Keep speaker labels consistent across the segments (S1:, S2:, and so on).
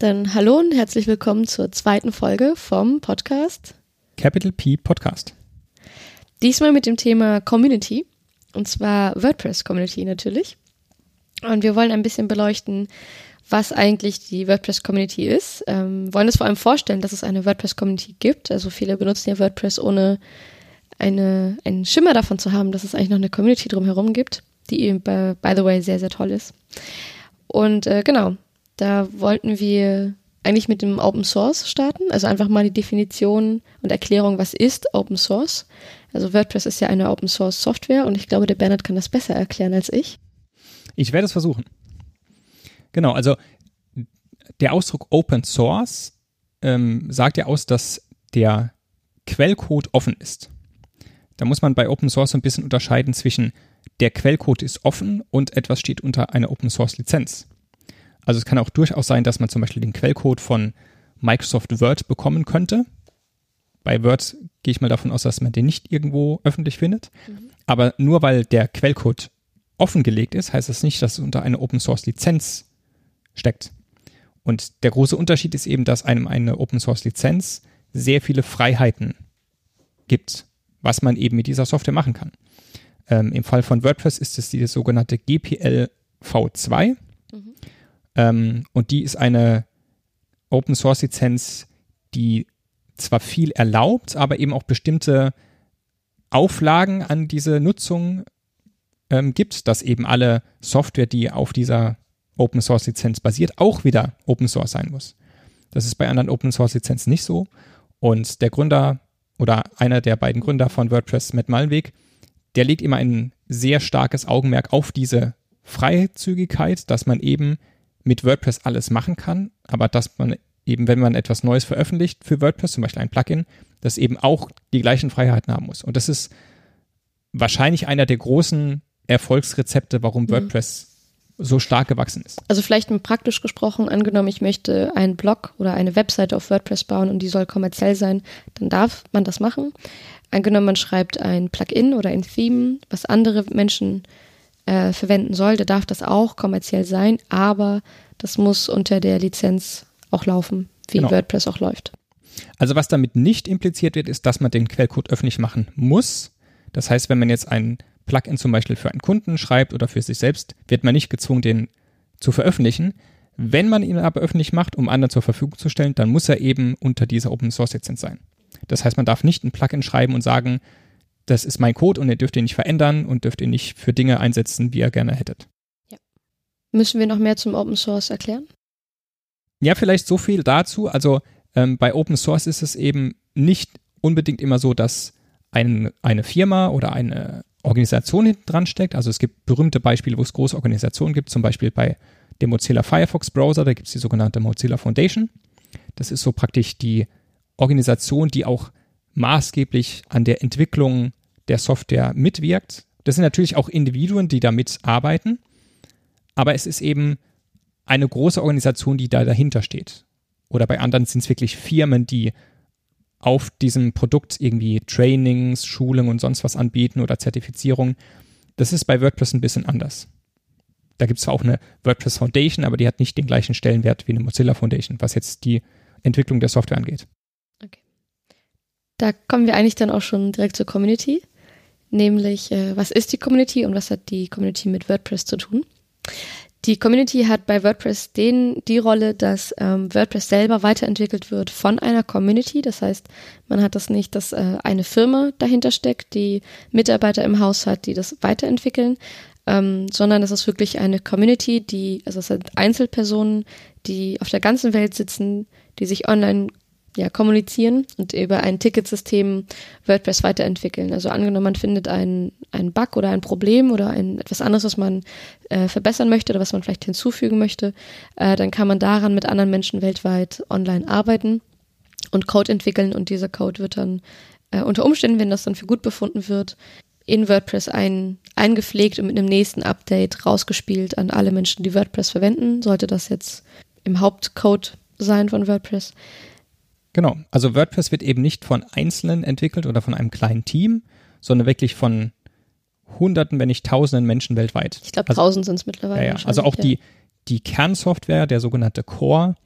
S1: Dann hallo und herzlich willkommen zur zweiten Folge vom Podcast
S2: Capital P Podcast.
S1: Diesmal mit dem Thema Community und zwar WordPress Community natürlich. Und wir wollen ein bisschen beleuchten, was eigentlich die WordPress Community ist. Ähm, wollen es vor allem vorstellen, dass es eine WordPress Community gibt. Also viele benutzen ja WordPress ohne eine, einen Schimmer davon zu haben, dass es eigentlich noch eine Community drumherum gibt, die eben by, by the way sehr, sehr toll ist. Und äh, genau, da wollten wir eigentlich mit dem Open Source starten, also einfach mal die Definition und Erklärung, was ist Open Source. Also WordPress ist ja eine Open Source Software und ich glaube, der Bernhard kann das besser erklären als ich.
S2: Ich werde es versuchen. Genau, also der Ausdruck Open Source ähm, sagt ja aus, dass der Quellcode offen ist. Da muss man bei Open Source ein bisschen unterscheiden zwischen der Quellcode ist offen und etwas steht unter einer Open Source Lizenz. Also es kann auch durchaus sein, dass man zum Beispiel den Quellcode von Microsoft Word bekommen könnte. Bei Word gehe ich mal davon aus, dass man den nicht irgendwo öffentlich findet. Mhm. Aber nur weil der Quellcode offengelegt ist, heißt das nicht, dass es unter einer Open Source Lizenz steckt. Und der große Unterschied ist eben, dass einem eine Open Source Lizenz sehr viele Freiheiten gibt, was man eben mit dieser Software machen kann. Ähm, Im Fall von WordPress ist es die sogenannte GPL V2. Mhm. Ähm, und die ist eine Open Source Lizenz, die zwar viel erlaubt, aber eben auch bestimmte Auflagen an diese Nutzung ähm, gibt, dass eben alle Software, die auf dieser Open Source Lizenz basiert, auch wieder Open Source sein muss. Das ist bei anderen Open Source Lizenzen nicht so. Und der Gründer oder einer der beiden Gründer von WordPress, Matt Malweg, der legt immer ein sehr starkes Augenmerk auf diese Freizügigkeit, dass man eben mit WordPress alles machen kann, aber dass man eben, wenn man etwas Neues veröffentlicht für WordPress, zum Beispiel ein Plugin, das eben auch die gleichen Freiheiten haben muss. Und das ist wahrscheinlich einer der großen Erfolgsrezepte, warum mhm. WordPress so stark gewachsen ist.
S1: Also vielleicht praktisch gesprochen, angenommen, ich möchte einen Blog oder eine Webseite auf WordPress bauen und die soll kommerziell sein, dann darf man das machen. Angenommen, man schreibt ein Plugin oder ein Theme, was andere Menschen äh, verwenden soll, da darf das auch kommerziell sein, aber das muss unter der Lizenz auch laufen, wie genau. WordPress auch läuft.
S2: Also was damit nicht impliziert wird, ist, dass man den Quellcode öffentlich machen muss. Das heißt, wenn man jetzt ein Plugin zum Beispiel für einen Kunden schreibt oder für sich selbst, wird man nicht gezwungen, den zu veröffentlichen. Wenn man ihn aber öffentlich macht, um anderen zur Verfügung zu stellen, dann muss er eben unter dieser Open Source Lizenz sein. Das heißt, man darf nicht ein Plugin schreiben und sagen, das ist mein Code und ihr dürft ihn nicht verändern und dürft ihn nicht für Dinge einsetzen, wie ihr gerne hättet.
S1: Ja. Müssen wir noch mehr zum Open Source erklären?
S2: Ja, vielleicht so viel dazu. Also ähm, bei Open Source ist es eben nicht unbedingt immer so, dass ein, eine Firma oder eine Organisation hinten dran steckt. Also es gibt berühmte Beispiele, wo es große Organisationen gibt, zum Beispiel bei dem Mozilla Firefox Browser, da gibt es die sogenannte Mozilla Foundation. Das ist so praktisch die Organisation, die auch maßgeblich an der Entwicklung der Software mitwirkt. Das sind natürlich auch Individuen, die da mitarbeiten, aber es ist eben eine große Organisation, die da dahinter steht. Oder bei anderen sind es wirklich Firmen, die auf diesem Produkt irgendwie Trainings, Schulungen und sonst was anbieten oder Zertifizierung. Das ist bei WordPress ein bisschen anders. Da gibt es zwar auch eine WordPress Foundation, aber die hat nicht den gleichen Stellenwert wie eine Mozilla Foundation, was jetzt die Entwicklung der Software angeht.
S1: Okay. Da kommen wir eigentlich dann auch schon direkt zur Community, nämlich äh, was ist die Community und was hat die Community mit WordPress zu tun? Die Community hat bei WordPress den, die Rolle, dass ähm, WordPress selber weiterentwickelt wird von einer Community. Das heißt, man hat das nicht, dass äh, eine Firma dahinter steckt, die Mitarbeiter im Haus hat, die das weiterentwickeln, ähm, sondern es ist wirklich eine Community, die, also es sind Einzelpersonen, die auf der ganzen Welt sitzen, die sich online ja, kommunizieren und über ein Ticketsystem WordPress weiterentwickeln. Also angenommen, man findet einen, einen Bug oder ein Problem oder ein, etwas anderes, was man äh, verbessern möchte oder was man vielleicht hinzufügen möchte, äh, dann kann man daran mit anderen Menschen weltweit online arbeiten und Code entwickeln und dieser Code wird dann äh, unter Umständen, wenn das dann für gut befunden wird, in WordPress ein, eingepflegt und mit einem nächsten Update rausgespielt an alle Menschen, die WordPress verwenden. Sollte das jetzt im Hauptcode sein von WordPress,
S2: Genau, also WordPress wird eben nicht von Einzelnen entwickelt oder von einem kleinen Team, sondern wirklich von Hunderten, wenn nicht Tausenden Menschen weltweit.
S1: Ich glaube, also, Tausend sind es mittlerweile.
S2: Ja, ja. Also auch ja. die, die Kernsoftware, der sogenannte Core,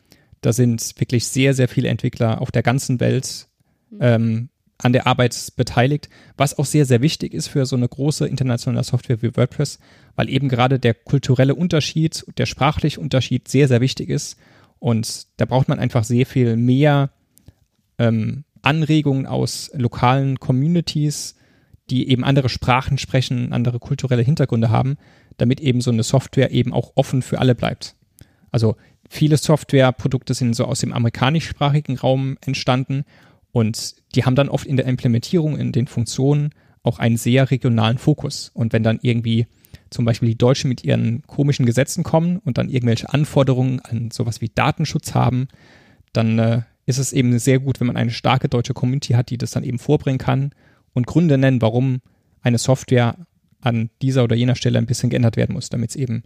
S2: Da sind wirklich sehr, sehr viele Entwickler auf der ganzen Welt mhm. ähm, an der Arbeit beteiligt, was auch sehr, sehr wichtig ist für so eine große internationale Software wie WordPress, weil eben gerade der kulturelle Unterschied, der sprachliche Unterschied sehr, sehr wichtig ist. Und da braucht man einfach sehr viel mehr ähm, Anregungen aus lokalen Communities, die eben andere Sprachen sprechen, andere kulturelle Hintergründe haben, damit eben so eine Software eben auch offen für alle bleibt. Also viele Softwareprodukte sind so aus dem amerikanischsprachigen Raum entstanden und die haben dann oft in der Implementierung, in den Funktionen auch einen sehr regionalen Fokus. Und wenn dann irgendwie zum Beispiel die Deutschen mit ihren komischen Gesetzen kommen und dann irgendwelche Anforderungen an sowas wie Datenschutz haben, dann äh, ist es eben sehr gut, wenn man eine starke deutsche Community hat, die das dann eben vorbringen kann und Gründe nennen, warum eine Software an dieser oder jener Stelle ein bisschen geändert werden muss, damit es eben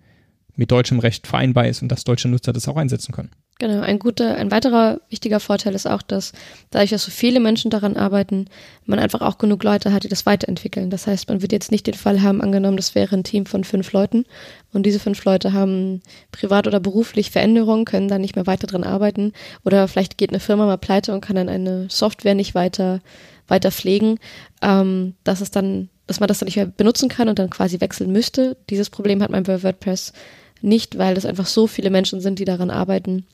S2: mit deutschem Recht vereinbar ist und dass deutsche Nutzer das auch einsetzen können.
S1: Genau, ein guter, ein weiterer wichtiger Vorteil ist auch, dass dadurch, dass so viele Menschen daran arbeiten, man einfach auch genug Leute hat, die das weiterentwickeln. Das heißt, man wird jetzt nicht den Fall haben, angenommen, das wäre ein Team von fünf Leuten und diese fünf Leute haben privat oder beruflich Veränderungen, können dann nicht mehr weiter dran arbeiten oder vielleicht geht eine Firma mal pleite und kann dann eine Software nicht weiter, weiter pflegen, ähm, dass es dann, dass man das dann nicht mehr benutzen kann und dann quasi wechseln müsste. Dieses Problem hat man bei WordPress nicht, weil es einfach so viele Menschen sind, die daran arbeiten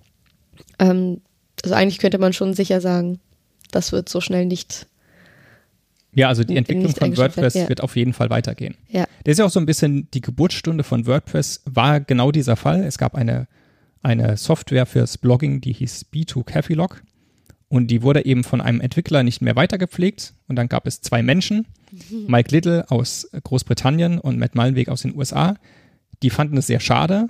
S1: ähm, also eigentlich könnte man schon sicher sagen, das wird so schnell nicht.
S2: Ja, also die Entwicklung von WordPress ja. wird auf jeden Fall weitergehen.
S1: Ja.
S2: Das ist ja auch so ein bisschen die Geburtsstunde von WordPress war genau dieser Fall. Es gab eine, eine Software fürs Blogging, die hieß B2 Cafilog. Und die wurde eben von einem Entwickler nicht mehr weitergepflegt. Und dann gab es zwei Menschen, mhm. Mike Little aus Großbritannien und Matt Malenweg aus den USA. Die fanden es sehr schade.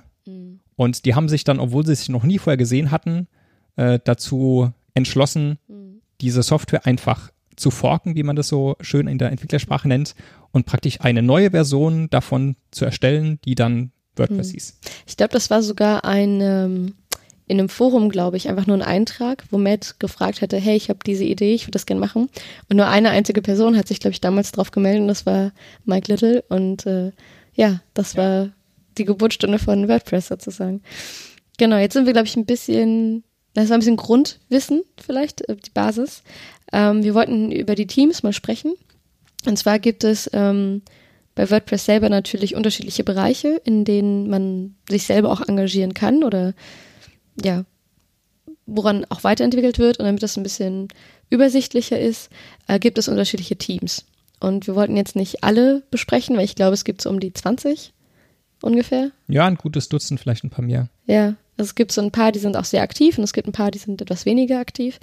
S2: Und die haben sich dann, obwohl sie sich noch nie vorher gesehen hatten, äh, dazu entschlossen, mhm. diese Software einfach zu forken, wie man das so schön in der Entwicklersprache nennt, und praktisch eine neue Version davon zu erstellen, die dann WordPress mhm. hieß.
S1: Ich glaube, das war sogar ein ähm, in einem Forum, glaube ich, einfach nur ein Eintrag, wo Matt gefragt hätte, hey, ich habe diese Idee, ich würde das gerne machen. Und nur eine einzige Person hat sich, glaube ich, damals drauf gemeldet und das war Mike Little. Und äh, ja, das ja. war die Geburtsstunde von WordPress sozusagen. Genau, jetzt sind wir, glaube ich, ein bisschen, das war ein bisschen Grundwissen vielleicht, äh, die Basis. Ähm, wir wollten über die Teams mal sprechen. Und zwar gibt es ähm, bei WordPress selber natürlich unterschiedliche Bereiche, in denen man sich selber auch engagieren kann oder ja, woran auch weiterentwickelt wird. Und damit das ein bisschen übersichtlicher ist, äh, gibt es unterschiedliche Teams. Und wir wollten jetzt nicht alle besprechen, weil ich glaube, es gibt so um die 20 ungefähr.
S2: Ja, ein gutes Dutzend, vielleicht ein paar mehr.
S1: Ja, also es gibt so ein paar, die sind auch sehr aktiv und es gibt ein paar, die sind etwas weniger aktiv.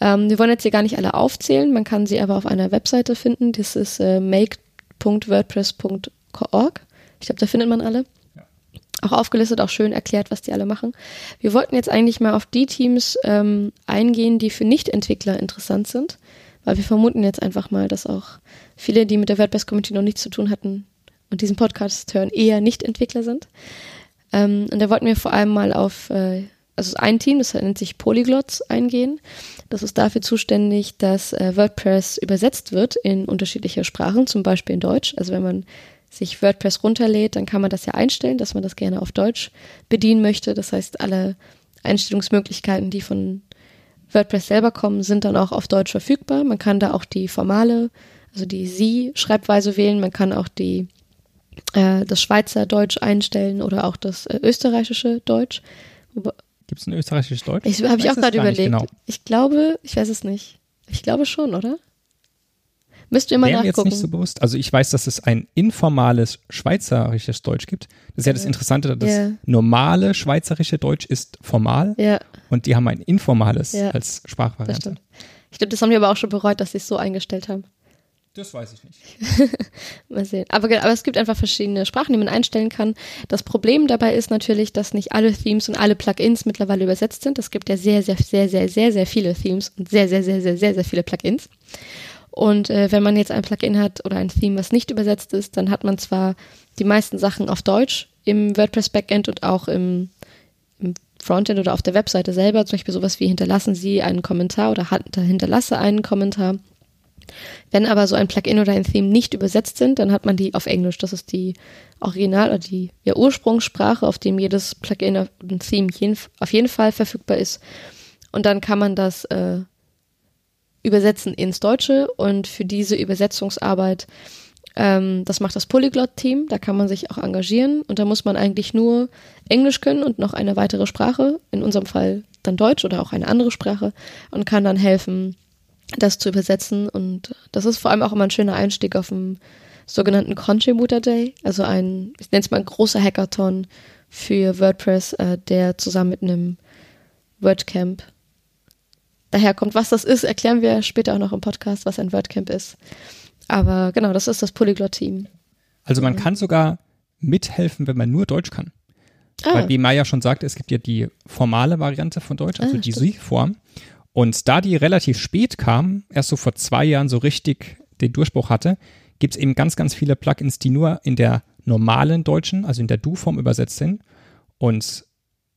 S1: Ähm, wir wollen jetzt hier gar nicht alle aufzählen, man kann sie aber auf einer Webseite finden. Das ist äh, make.wordpress.org. Ich glaube, da findet man alle. Ja. Auch aufgelistet, auch schön erklärt, was die alle machen. Wir wollten jetzt eigentlich mal auf die Teams ähm, eingehen, die für Nicht-Entwickler interessant sind, weil wir vermuten jetzt einfach mal, dass auch viele, die mit der WordPress-Community noch nichts zu tun hatten, und diesen Podcast hören, eher Nicht-Entwickler sind. Ähm, und da wollten wir vor allem mal auf, äh, also ein Team, das nennt sich Polyglots, eingehen. Das ist dafür zuständig, dass äh, WordPress übersetzt wird in unterschiedliche Sprachen, zum Beispiel in Deutsch. Also wenn man sich WordPress runterlädt, dann kann man das ja einstellen, dass man das gerne auf Deutsch bedienen möchte. Das heißt, alle Einstellungsmöglichkeiten, die von WordPress selber kommen, sind dann auch auf Deutsch verfügbar. Man kann da auch die formale, also die Sie-Schreibweise wählen. Man kann auch die äh, das Schweizer Deutsch einstellen oder auch das äh, österreichische Deutsch.
S2: Gibt es ein österreichisches Deutsch?
S1: Ich habe ich auch gerade überlegt. Genau. Ich glaube, ich weiß es nicht. Ich glaube schon, oder? Müsst ihr mal Wäre nachgucken.
S2: jetzt nicht so bewusst. Also ich weiß, dass es ein informales schweizerisches Deutsch gibt. Das ist ja das Interessante, das yeah. normale schweizerische Deutsch ist formal
S1: yeah.
S2: und die haben ein informales yeah. als Sprachvariante.
S1: Ich glaube, das haben wir aber auch schon bereut, dass sie es so eingestellt haben.
S2: Das weiß ich nicht.
S1: Mal sehen. Aber, aber es gibt einfach verschiedene Sprachen, die man einstellen kann. Das Problem dabei ist natürlich, dass nicht alle Themes und alle Plugins mittlerweile übersetzt sind. Es gibt ja sehr, sehr, sehr, sehr, sehr, sehr viele Themes und sehr, sehr, sehr, sehr, sehr, sehr viele Plugins. Und äh, wenn man jetzt ein Plugin hat oder ein Theme, was nicht übersetzt ist, dann hat man zwar die meisten Sachen auf Deutsch im WordPress Backend und auch im, im Frontend oder auf der Webseite selber, zum Beispiel sowas wie hinterlassen Sie einen Kommentar oder hinterlasse einen Kommentar Wenn aber so ein Plugin oder ein Theme nicht übersetzt sind, dann hat man die auf Englisch. Das ist die Original- oder die ja, Ursprungssprache, auf dem jedes Plugin und Theme jeden, auf jeden Fall verfügbar ist. Und dann kann man das äh, übersetzen ins Deutsche und für diese Übersetzungsarbeit, ähm, das macht das Polyglot-Team, da kann man sich auch engagieren und da muss man eigentlich nur Englisch können und noch eine weitere Sprache, in unserem Fall dann Deutsch oder auch eine andere Sprache und kann dann helfen, das zu übersetzen und das ist vor allem auch immer ein schöner Einstieg auf dem sogenannten Contributor Day, also ein, ich nenne es mal ein großer Hackathon für WordPress, äh, der zusammen mit einem WordCamp daherkommt. Was das ist, erklären wir später auch noch im Podcast, was ein WordCamp ist. Aber genau, das ist das Polyglot-Team.
S2: Also man kann sogar mithelfen, wenn man nur Deutsch kann. Ah. Weil wie Maya schon sagte, es gibt ja die formale Variante von Deutsch, also ah, die Sie-Form. Und da die relativ spät kam, erst so vor zwei Jahren so richtig den Durchbruch hatte, gibt es eben ganz, ganz viele Plugins, die nur in der normalen Deutschen, also in der Du-Form übersetzt sind. Und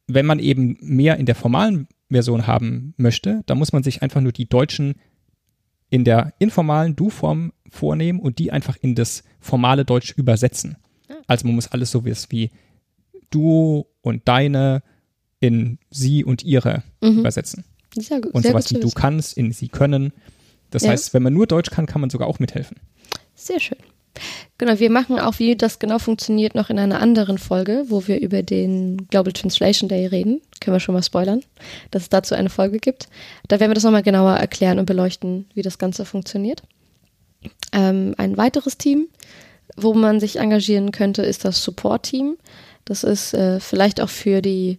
S2: wenn man eben mehr in der formalen Version haben möchte, dann muss man sich einfach nur die deutschen in der informalen Du-Form vornehmen und die einfach in das formale Deutsch übersetzen. Ah. Also man muss alles so wie du und deine in sie und ihre mhm. übersetzen. Sehr gut, und sehr sowas wie du kannst in sie können. Das ja. heißt, wenn man nur Deutsch kann, kann man sogar auch mithelfen.
S1: Sehr schön. Genau, wir machen auch, wie das genau funktioniert, noch in einer anderen Folge, wo wir über den Global Translation Day reden. Können wir schon mal spoilern, dass es dazu eine Folge gibt. Da werden wir das nochmal genauer erklären und beleuchten, wie das Ganze funktioniert. Ähm, ein weiteres Team, wo man sich engagieren könnte, ist das Support-Team. Das ist äh, vielleicht auch für die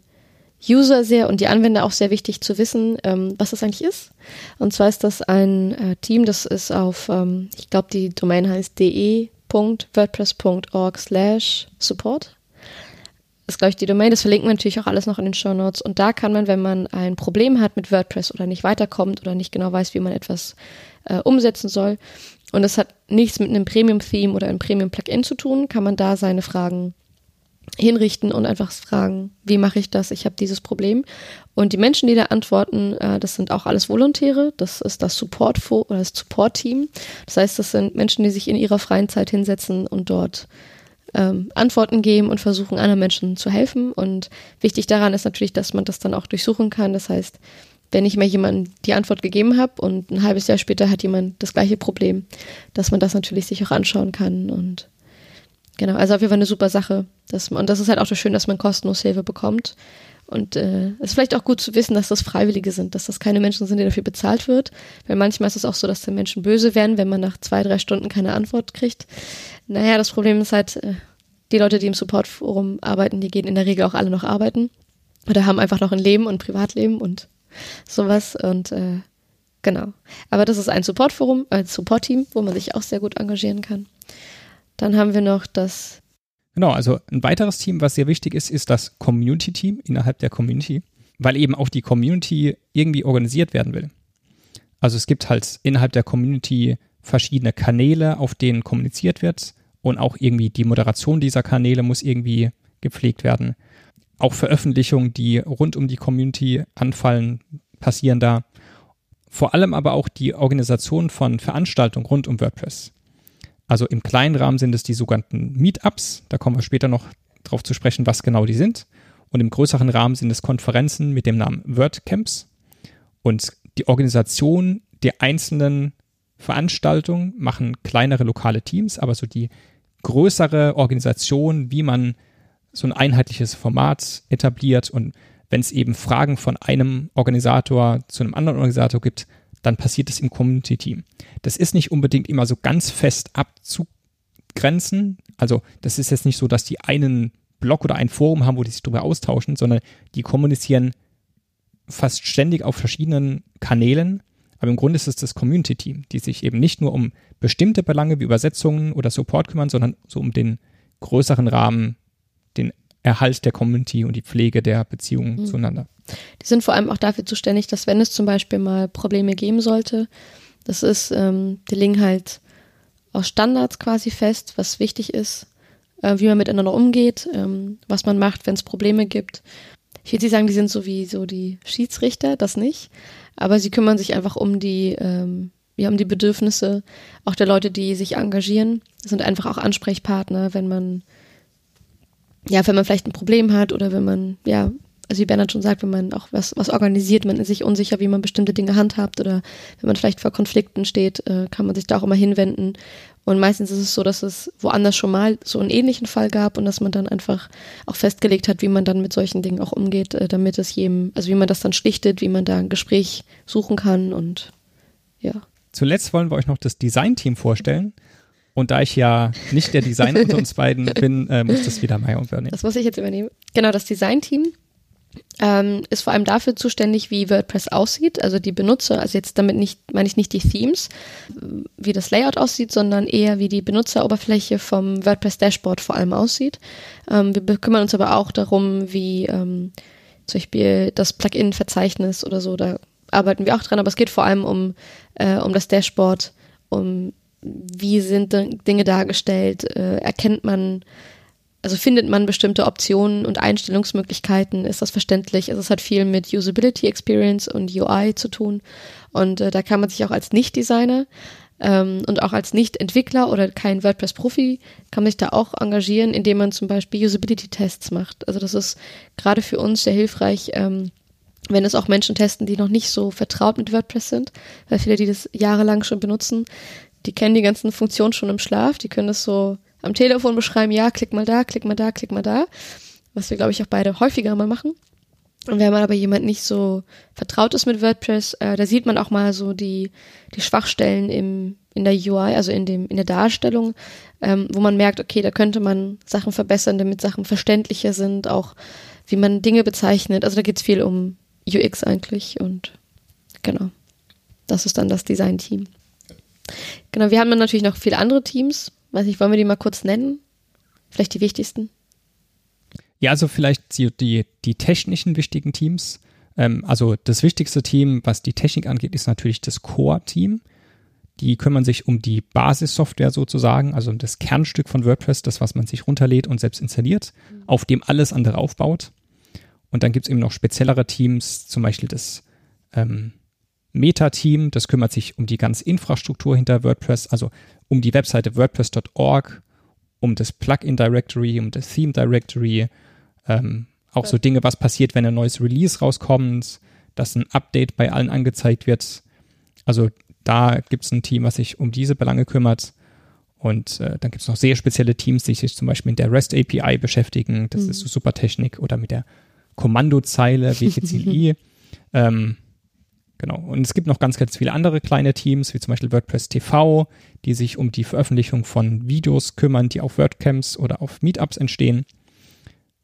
S1: User sehr und die Anwender auch sehr wichtig zu wissen, ähm, was das eigentlich ist. Und zwar ist das ein äh, Team, das ist auf, ähm, ich glaube, die Domain heißt de.wordpress.org slash support. Das ist, glaube ich, die Domain. Das verlinken wir natürlich auch alles noch in den Show Notes. Und da kann man, wenn man ein Problem hat mit WordPress oder nicht weiterkommt oder nicht genau weiß, wie man etwas äh, umsetzen soll, und es hat nichts mit einem Premium-Theme oder einem Premium-Plugin zu tun, kann man da seine Fragen hinrichten und einfach fragen, wie mache ich das? Ich habe dieses Problem. Und die Menschen, die da antworten, äh, das sind auch alles Volontäre. Das ist das Support oder das Support Team. Das heißt, das sind Menschen, die sich in ihrer freien Zeit hinsetzen und dort ähm, Antworten geben und versuchen, anderen Menschen zu helfen. Und wichtig daran ist natürlich, dass man das dann auch durchsuchen kann. Das heißt, wenn ich mir jemandem die Antwort gegeben habe und ein halbes Jahr später hat jemand das gleiche Problem, dass man das natürlich sich auch anschauen kann und Genau, also auf jeden Fall eine super Sache. Dass und das ist halt auch so schön, dass man kostenlos Hilfe bekommt. Und äh, es ist vielleicht auch gut zu wissen, dass das Freiwillige sind, dass das keine Menschen sind, die dafür bezahlt wird. Weil manchmal ist es auch so, dass die Menschen böse werden, wenn man nach zwei, drei Stunden keine Antwort kriegt. Naja, das Problem ist halt, äh, die Leute, die im Supportforum arbeiten, die gehen in der Regel auch alle noch arbeiten. Oder haben einfach noch ein Leben und Privatleben und sowas. Und äh, genau. Aber das ist ein Supportforum, ein Supportteam, wo man sich auch sehr gut engagieren kann. Dann haben wir noch das.
S2: Genau, also ein weiteres Team, was sehr wichtig ist, ist das Community-Team innerhalb der Community, weil eben auch die Community irgendwie organisiert werden will. Also es gibt halt innerhalb der Community verschiedene Kanäle, auf denen kommuniziert wird und auch irgendwie die Moderation dieser Kanäle muss irgendwie gepflegt werden. Auch Veröffentlichungen, die rund um die Community anfallen, passieren da. Vor allem aber auch die Organisation von Veranstaltungen rund um WordPress. Also im kleinen Rahmen sind es die sogenannten Meetups. Da kommen wir später noch drauf zu sprechen, was genau die sind. Und im größeren Rahmen sind es Konferenzen mit dem Namen WordCamps. Und die Organisation der einzelnen Veranstaltungen machen kleinere lokale Teams, aber so die größere Organisation, wie man so ein einheitliches Format etabliert und wenn es eben Fragen von einem Organisator zu einem anderen Organisator gibt, dann passiert es im Community-Team. Das ist nicht unbedingt immer so ganz fest abzugrenzen. Also das ist jetzt nicht so, dass die einen Blog oder ein Forum haben, wo die sich darüber austauschen, sondern die kommunizieren fast ständig auf verschiedenen Kanälen. Aber im Grunde ist es das Community-Team, die sich eben nicht nur um bestimmte Belange wie Übersetzungen oder Support kümmern, sondern so um den größeren Rahmen, den Erhalt der Community und die Pflege der Beziehungen mhm. zueinander.
S1: Die sind vor allem auch dafür zuständig, dass wenn es zum Beispiel mal Probleme geben sollte, das ist, ähm, die legen halt aus Standards quasi fest, was wichtig ist, äh, wie man miteinander umgeht, ähm, was man macht, wenn es Probleme gibt. Ich würde nicht sagen, die sind so wie so die Schiedsrichter, das nicht, aber sie kümmern sich einfach um die, ähm, ja, um die Bedürfnisse auch der Leute, die sich engagieren. Das sind einfach auch Ansprechpartner, wenn man, ja, wenn man vielleicht ein Problem hat oder wenn man, ja, also wie Bernhard schon sagt, wenn man auch was, was organisiert, man ist sich unsicher, wie man bestimmte Dinge handhabt oder wenn man vielleicht vor Konflikten steht, äh, kann man sich da auch immer hinwenden. Und meistens ist es so, dass es woanders schon mal so einen ähnlichen Fall gab und dass man dann einfach auch festgelegt hat, wie man dann mit solchen Dingen auch umgeht, äh, damit es jedem, also wie man das dann schlichtet, wie man da ein Gespräch suchen kann und ja.
S2: Zuletzt wollen wir euch noch das Design-Team vorstellen. Und da ich ja nicht der Designer unter uns beiden bin, äh, muss das wieder Maya übernehmen.
S1: Das muss ich jetzt übernehmen. Genau, das Design-Team ähm, ist vor allem dafür zuständig, wie WordPress aussieht, also die Benutzer, also jetzt damit nicht, meine ich nicht die Themes, wie das Layout aussieht, sondern eher wie die Benutzeroberfläche vom WordPress Dashboard vor allem aussieht. Ähm, wir kümmern uns aber auch darum, wie ähm, zum Beispiel das Plugin-Verzeichnis oder so, da arbeiten wir auch dran, aber es geht vor allem um, äh, um das Dashboard, um wie sind Dinge dargestellt, äh, erkennt man also findet man bestimmte Optionen und Einstellungsmöglichkeiten, ist das verständlich. Also es hat viel mit Usability Experience und UI zu tun. Und äh, da kann man sich auch als Nicht-Designer ähm, und auch als Nicht-Entwickler oder kein WordPress-Profi kann man sich da auch engagieren, indem man zum Beispiel Usability-Tests macht. Also das ist gerade für uns sehr hilfreich, ähm, wenn es auch Menschen testen, die noch nicht so vertraut mit WordPress sind, weil viele, die das jahrelang schon benutzen, die kennen die ganzen Funktionen schon im Schlaf, die können das so am Telefon beschreiben, ja, klick mal da, klick mal da, klick mal da. Was wir, glaube ich, auch beide häufiger mal machen. Und wenn man aber jemand nicht so vertraut ist mit WordPress, äh, da sieht man auch mal so die, die Schwachstellen im, in der UI, also in dem, in der Darstellung, ähm, wo man merkt, okay, da könnte man Sachen verbessern, damit Sachen verständlicher sind, auch wie man Dinge bezeichnet. Also da geht es viel um UX eigentlich und genau. Das ist dann das Design-Team. Genau, wir haben dann natürlich noch viele andere Teams, Weiß nicht, wollen wir die mal kurz nennen? Vielleicht die wichtigsten?
S2: Ja, also vielleicht die, die, die technischen wichtigen Teams. Ähm, also das wichtigste Team, was die Technik angeht, ist natürlich das Core-Team. Die kümmern sich um die Basissoftware sozusagen, also um das Kernstück von WordPress, das, was man sich runterlädt und selbst installiert, mhm. auf dem alles andere aufbaut. Und dann gibt es eben noch speziellere Teams, zum Beispiel das ähm, Meta-Team, das kümmert sich um die ganze Infrastruktur hinter WordPress, also um die Webseite WordPress.org, um das Plugin-Directory, um das Theme-Directory, ähm, auch so Dinge, was passiert, wenn ein neues Release rauskommt, dass ein Update bei allen angezeigt wird. Also da gibt es ein Team, was sich um diese Belange kümmert. Und äh, dann gibt es noch sehr spezielle Teams, die sich zum Beispiel mit der REST API beschäftigen. Das mhm. ist so Supertechnik oder mit der Kommandozeile WPCLI. ähm, Genau. Und es gibt noch ganz, ganz viele andere kleine Teams, wie zum Beispiel WordPress TV, die sich um die Veröffentlichung von Videos kümmern, die auf WordCamps oder auf Meetups entstehen.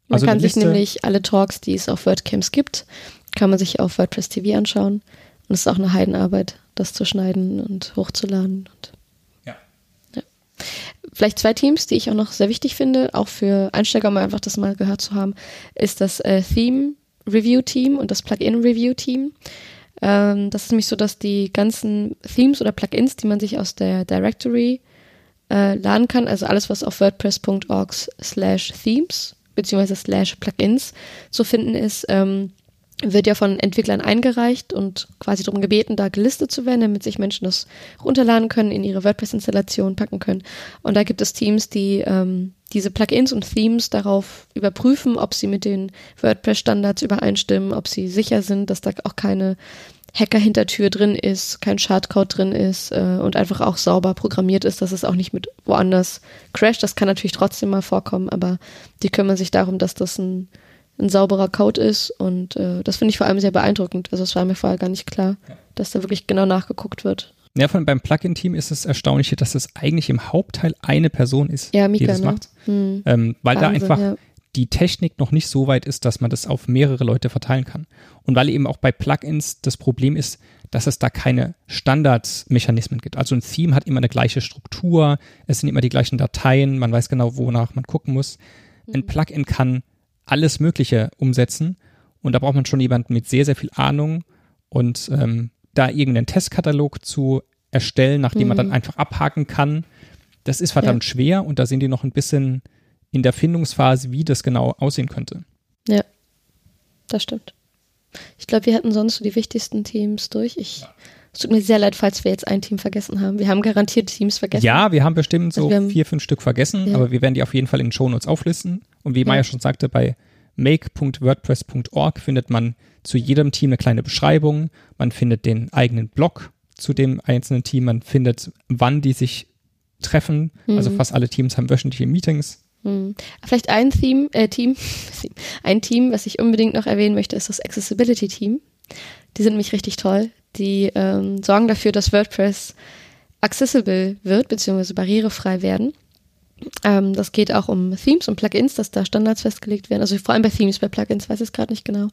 S1: Man also kann sich nämlich alle Talks, die es auf WordCamps gibt, kann man sich auf WordPress TV anschauen. Und es ist auch eine Heidenarbeit, das zu schneiden und hochzuladen. Und ja. ja. Vielleicht zwei Teams, die ich auch noch sehr wichtig finde, auch für Einsteiger, um einfach das mal gehört zu haben, ist das äh, Theme Review Team und das Plugin Review Team. Ähm, das ist nämlich so, dass die ganzen Themes oder Plugins, die man sich aus der Directory äh, laden kann, also alles, was auf WordPress.org slash Themes beziehungsweise slash Plugins zu finden ist, ähm, wird ja von Entwicklern eingereicht und quasi darum gebeten, da gelistet zu werden, damit sich Menschen das runterladen können, in ihre WordPress-Installation packen können. Und da gibt es Teams, die ähm, diese Plugins und Themes darauf überprüfen, ob sie mit den WordPress-Standards übereinstimmen, ob sie sicher sind, dass da auch keine Hacker-Hintertür drin ist, kein Schadcode drin ist äh, und einfach auch sauber programmiert ist, dass es auch nicht mit woanders crasht. Das kann natürlich trotzdem mal vorkommen, aber die kümmern sich darum, dass das ein ein sauberer Code ist und äh, das finde ich vor allem sehr beeindruckend. Also es war mir vorher gar nicht klar, dass da wirklich genau nachgeguckt wird.
S2: Ja, von beim Plugin-Team ist es erstaunlich, dass es eigentlich im Hauptteil eine Person ist, ja, Mika, die das ne? macht. Hm. Ähm, weil Wahnsinn, da einfach ja. die Technik noch nicht so weit ist, dass man das auf mehrere Leute verteilen kann. Und weil eben auch bei Plugins das Problem ist, dass es da keine Standardmechanismen gibt. Also ein Theme hat immer eine gleiche Struktur, es sind immer die gleichen Dateien, man weiß genau, wonach man gucken muss. Ein hm. Plugin kann alles Mögliche umsetzen. Und da braucht man schon jemanden mit sehr, sehr viel Ahnung und ähm, da irgendeinen Testkatalog zu erstellen, nachdem mhm. man dann mhm. einfach abhaken kann. Das ist verdammt ja. schwer und da sind die noch ein bisschen in der Findungsphase, wie das genau aussehen könnte.
S1: Ja, das stimmt. Ich glaube, wir hätten sonst so die wichtigsten Teams durch. Ich ja. Es tut mir sehr leid, falls wir jetzt ein Team vergessen haben. Wir haben garantiert Teams vergessen.
S2: Ja, wir haben bestimmt so
S1: Also haben-
S2: vier, fünf Stück vergessen,
S1: Ja.
S2: aber wir werden die auf jeden Fall in den Shownotes auflisten. Und wie Maya schon sagte, bei make.wordpress.org findet man zu jedem Team eine kleine Beschreibung. Man findet den eigenen Blog zu dem einzelnen Team. Man findet, wann die sich treffen. Also fast alle Teams haben wöchentliche Meetings.
S1: Hm. Vielleicht ein Theme, äh, Team, ein Team, was ich unbedingt noch erwähnen möchte, ist das Accessibility Team. Die sind nämlich richtig toll. Die ähm, sorgen dafür, dass WordPress accessible wird, beziehungsweise barrierefrei werden. Ähm, das geht auch um Themes und Plugins, dass da Standards festgelegt werden. Also vor allem bei Themes, bei Plugins weiß ich es gerade nicht genau.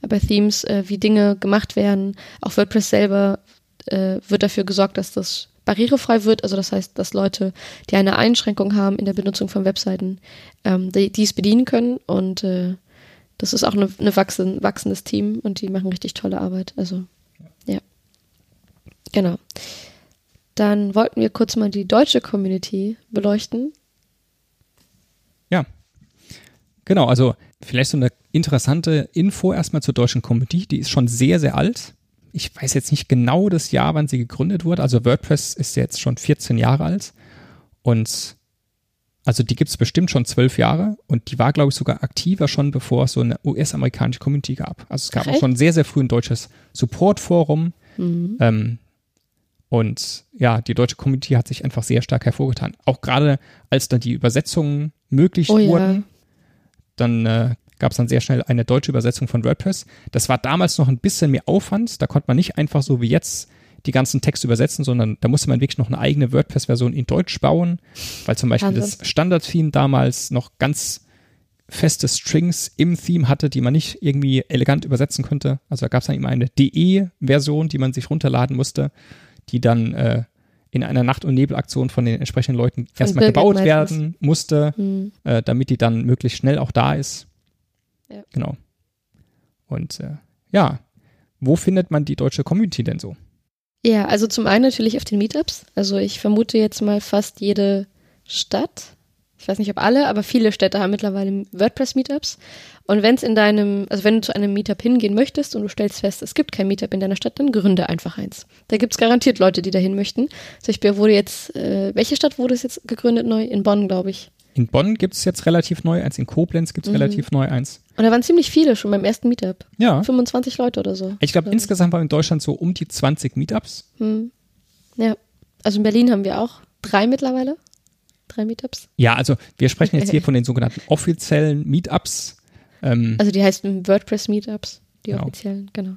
S1: Aber bei Themes, äh, wie Dinge gemacht werden, auch WordPress selber äh, wird dafür gesorgt, dass das barrierefrei wird. Also das heißt, dass Leute, die eine Einschränkung haben in der Benutzung von Webseiten, ähm, die, dies bedienen können. Und äh, das ist auch eine, eine wachsen, wachsendes Team und die machen richtig tolle Arbeit. Also ja, genau. Dann wollten wir kurz mal die deutsche Community beleuchten.
S2: Ja. Genau, also vielleicht so eine interessante Info erstmal zur deutschen Community. Die ist schon sehr, sehr alt. Ich weiß jetzt nicht genau das Jahr, wann sie gegründet wurde. Also WordPress ist jetzt schon 14 Jahre alt. Und also die gibt es bestimmt schon zwölf Jahre und die war, glaube ich, sogar aktiver schon, bevor es so eine US-amerikanische Community gab. Also es gab
S1: Ach,
S2: auch schon sehr, sehr früh ein deutsches Support-Forum. Ähm, und ja, die deutsche Community hat sich einfach sehr stark hervorgetan. Auch gerade als dann die Übersetzungen möglich
S1: Oh ja.
S2: Dann äh, gab es dann sehr schnell eine deutsche Übersetzung von WordPress. Das war damals noch ein bisschen mehr Aufwand. Da konnte man nicht einfach so wie jetzt die ganzen Texte übersetzen, sondern da musste man wirklich noch eine eigene WordPress-Version in Deutsch bauen, weil zum Beispiel
S1: Wahnsinn.
S2: das Standard-Theme damals noch ganz feste Strings im Theme hatte, die man nicht irgendwie elegant übersetzen konnte. Also da gab es dann immer eine DE-Version, die man sich runterladen musste, die dann äh, in einer Nacht- und Nebelaktion von den entsprechenden Leuten erstmal
S1: Birgit
S2: gebaut
S1: meistens.
S2: werden musste,
S1: Hm.
S2: äh, damit die dann möglichst schnell auch da ist.
S1: Ja.
S2: Genau. Und äh, ja, wo findet man die deutsche Community denn so?
S1: Ja, also zum einen natürlich auf den Meetups. Also ich vermute jetzt mal fast jede Stadt. Ich weiß nicht, ob alle, aber viele Städte haben mittlerweile WordPress-Meetups. Und wenn es in deinem, also wenn du zu einem Meetup hingehen möchtest und du stellst fest, es gibt kein Meetup in deiner Stadt, dann gründe einfach eins. Da gibt's garantiert Leute, die dahin möchten. Zum Beispiel wurde jetzt, äh, welche Stadt wurde es jetzt gegründet neu? In Bonn, glaube ich.
S2: In Bonn gibt es jetzt relativ neu eins, in Koblenz gibt es
S1: Mhm.
S2: relativ neu eins.
S1: Und da waren ziemlich viele schon beim ersten Meetup.
S2: Ja.
S1: 25 Leute oder so.
S2: Ich glaube,
S1: Ja.
S2: insgesamt waren in Deutschland so um die 20 Meetups.
S1: Hm. Ja. Also in Berlin haben wir auch drei mittlerweile. Drei Meetups.
S2: Ja, also wir sprechen jetzt hier von den sogenannten offiziellen Meetups. Ähm,
S1: Also die heißen WordPress-Meetups, die
S2: Genau.
S1: offiziellen, genau.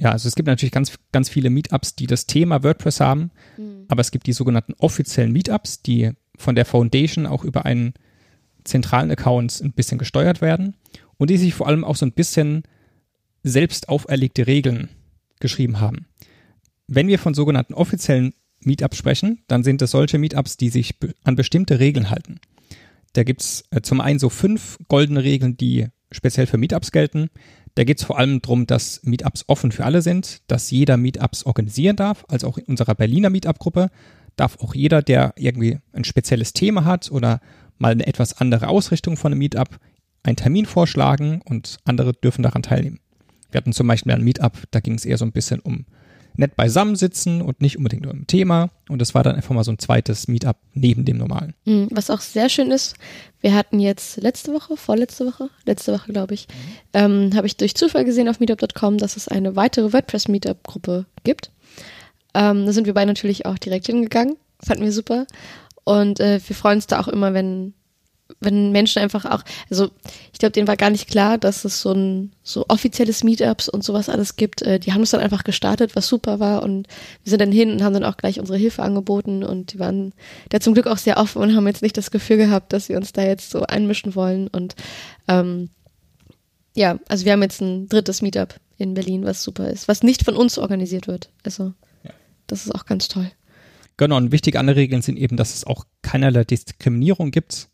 S2: ja, also es gibt natürlich ganz, ganz viele Meetups, die das Thema WordPress haben, aber es gibt die sogenannten offiziellen Meetups, die von der Foundation auch über einen zentralen Account ein bisschen gesteuert werden und die sich vor allem auch so ein bisschen selbst auferlegte Regeln geschrieben haben. Wenn wir von sogenannten offiziellen Meetups sprechen, dann sind es solche Meetups, die sich an bestimmte Regeln halten. Da gibt's äh, zum einen so fünf goldene Regeln, die speziell für Meetups gelten. Da geht es vor allem darum, dass Meetups offen für alle sind, dass jeder Meetups organisieren darf, also auch in unserer Berliner Meetup-Gruppe darf auch jeder, der irgendwie ein spezielles Thema hat oder mal eine etwas andere Ausrichtung von einem Meetup, einen Termin vorschlagen und andere dürfen daran teilnehmen. Wir hatten zum Beispiel ein Meetup, da ging es eher so ein bisschen um nett beisammensitzen und nicht unbedingt um ein Thema. Und das war dann einfach mal so ein zweites Meetup neben dem normalen.
S1: Mhm. Was auch sehr schön ist, wir hatten jetzt letzte Woche, vorletzte Woche, letzte Woche glaube ich, ähm, habe ich durch Zufall gesehen auf meetup.com, dass es eine weitere WordPress-Meetup-Gruppe gibt. Ähm, da sind wir beide natürlich auch direkt hingegangen. Fanden wir super. Und äh, wir freuen uns da auch immer, wenn, wenn Menschen einfach auch, also ich glaube, denen war gar nicht klar, dass es so ein so offizielles Meetups und sowas alles gibt. Äh, die haben es dann einfach gestartet, was super war und wir sind dann hin und haben dann auch gleich unsere Hilfe angeboten und die waren da zum Glück auch sehr offen und haben jetzt nicht das Gefühl gehabt, dass wir uns da jetzt so einmischen wollen und ähm, ja, also wir haben jetzt ein drittes Meetup in Berlin, was super ist, was nicht von uns organisiert wird. Also das ist auch ganz toll.
S2: Genau, und wichtige andere Regeln sind eben, dass es auch keinerlei Diskriminierung gibt